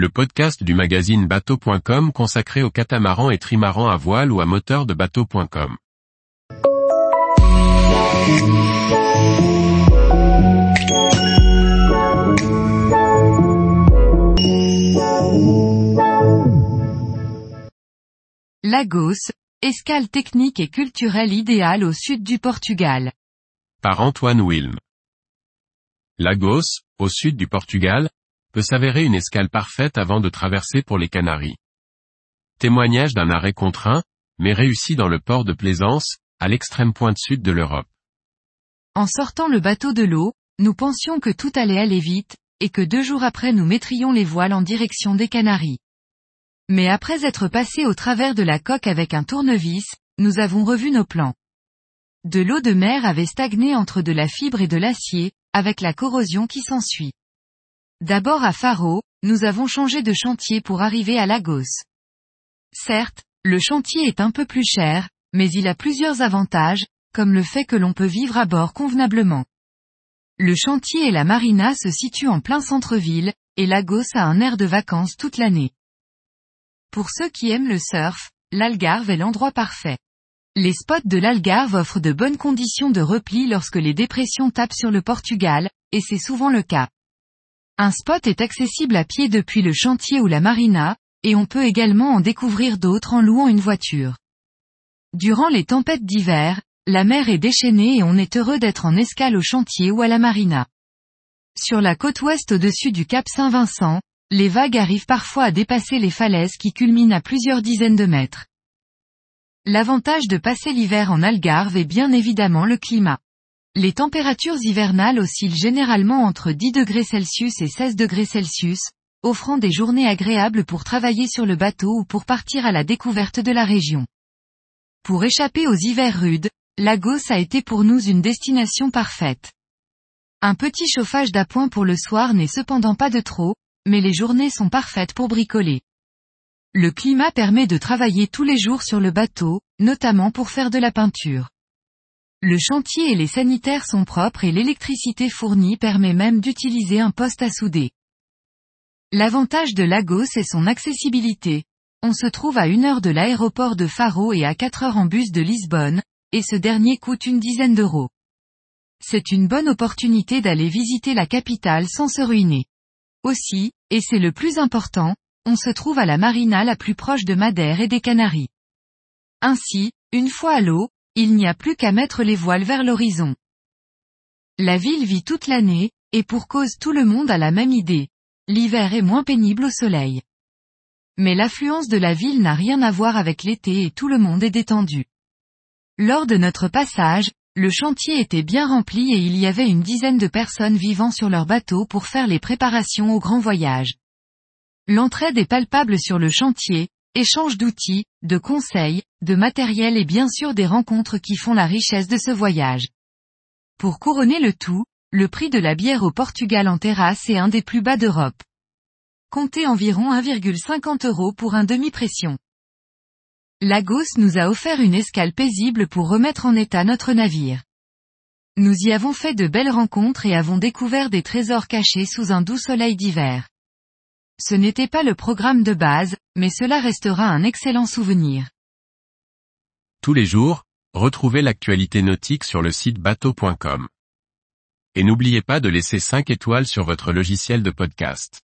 le podcast du magazine bateau.com consacré aux catamarans et trimarans à voile ou à moteur de bateau.com. Lagos, escale technique et culturelle idéale au sud du Portugal. Par Antoine Wilm. Lagos, au sud du Portugal, peut s'avérer une escale parfaite avant de traverser pour les Canaries. Témoignage d'un arrêt contraint, mais réussi dans le port de Plaisance, à l'extrême pointe sud de l'Europe. En sortant le bateau de l'eau, nous pensions que tout allait aller vite, et que deux jours après nous mettrions les voiles en direction des Canaries. Mais après être passé au travers de la coque avec un tournevis, nous avons revu nos plans. De l'eau de mer avait stagné entre de la fibre et de l'acier, avec la corrosion qui s'ensuit. D'abord à Faro, nous avons changé de chantier pour arriver à Lagos. Certes, le chantier est un peu plus cher, mais il a plusieurs avantages, comme le fait que l'on peut vivre à bord convenablement. Le chantier et la marina se situent en plein centre-ville, et Lagos a un air de vacances toute l'année. Pour ceux qui aiment le surf, l'Algarve est l'endroit parfait. Les spots de l'Algarve offrent de bonnes conditions de repli lorsque les dépressions tapent sur le Portugal, et c'est souvent le cas. Un spot est accessible à pied depuis le chantier ou la marina, et on peut également en découvrir d'autres en louant une voiture. Durant les tempêtes d'hiver, la mer est déchaînée et on est heureux d'être en escale au chantier ou à la marina. Sur la côte ouest au-dessus du cap Saint-Vincent, les vagues arrivent parfois à dépasser les falaises qui culminent à plusieurs dizaines de mètres. L'avantage de passer l'hiver en Algarve est bien évidemment le climat. Les températures hivernales oscillent généralement entre 10 degrés et 16 degrés offrant des journées agréables pour travailler sur le bateau ou pour partir à la découverte de la région. Pour échapper aux hivers rudes, Lagos a été pour nous une destination parfaite. Un petit chauffage d'appoint pour le soir n'est cependant pas de trop, mais les journées sont parfaites pour bricoler. Le climat permet de travailler tous les jours sur le bateau, notamment pour faire de la peinture. Le chantier et les sanitaires sont propres et l'électricité fournie permet même d'utiliser un poste à souder. L'avantage de Lagos est son accessibilité. On se trouve à une heure de l'aéroport de Faro et à quatre heures en bus de Lisbonne, et ce dernier coûte une dizaine d'euros. C'est une bonne opportunité d'aller visiter la capitale sans se ruiner. Aussi, et c'est le plus important, on se trouve à la marina la plus proche de Madère et des Canaries. Ainsi, une fois à l'eau, il n'y a plus qu'à mettre les voiles vers l'horizon. La ville vit toute l'année, et pour cause tout le monde a la même idée. L'hiver est moins pénible au soleil. Mais l'affluence de la ville n'a rien à voir avec l'été et tout le monde est détendu. Lors de notre passage, le chantier était bien rempli et il y avait une dizaine de personnes vivant sur leur bateau pour faire les préparations au grand voyage. L'entraide est palpable sur le chantier, échange d'outils, de conseils, de matériel et bien sûr des rencontres qui font la richesse de ce voyage. Pour couronner le tout, le prix de la bière au Portugal en terrasse est un des plus bas d'Europe. Comptez environ 1,50 euros pour un demi-pression. Lagos nous a offert une escale paisible pour remettre en état notre navire. Nous y avons fait de belles rencontres et avons découvert des trésors cachés sous un doux soleil d'hiver. Ce n'était pas le programme de base, mais cela restera un excellent souvenir. Tous les jours, retrouvez l'actualité nautique sur le site bateau.com. Et n'oubliez pas de laisser 5 étoiles sur votre logiciel de podcast.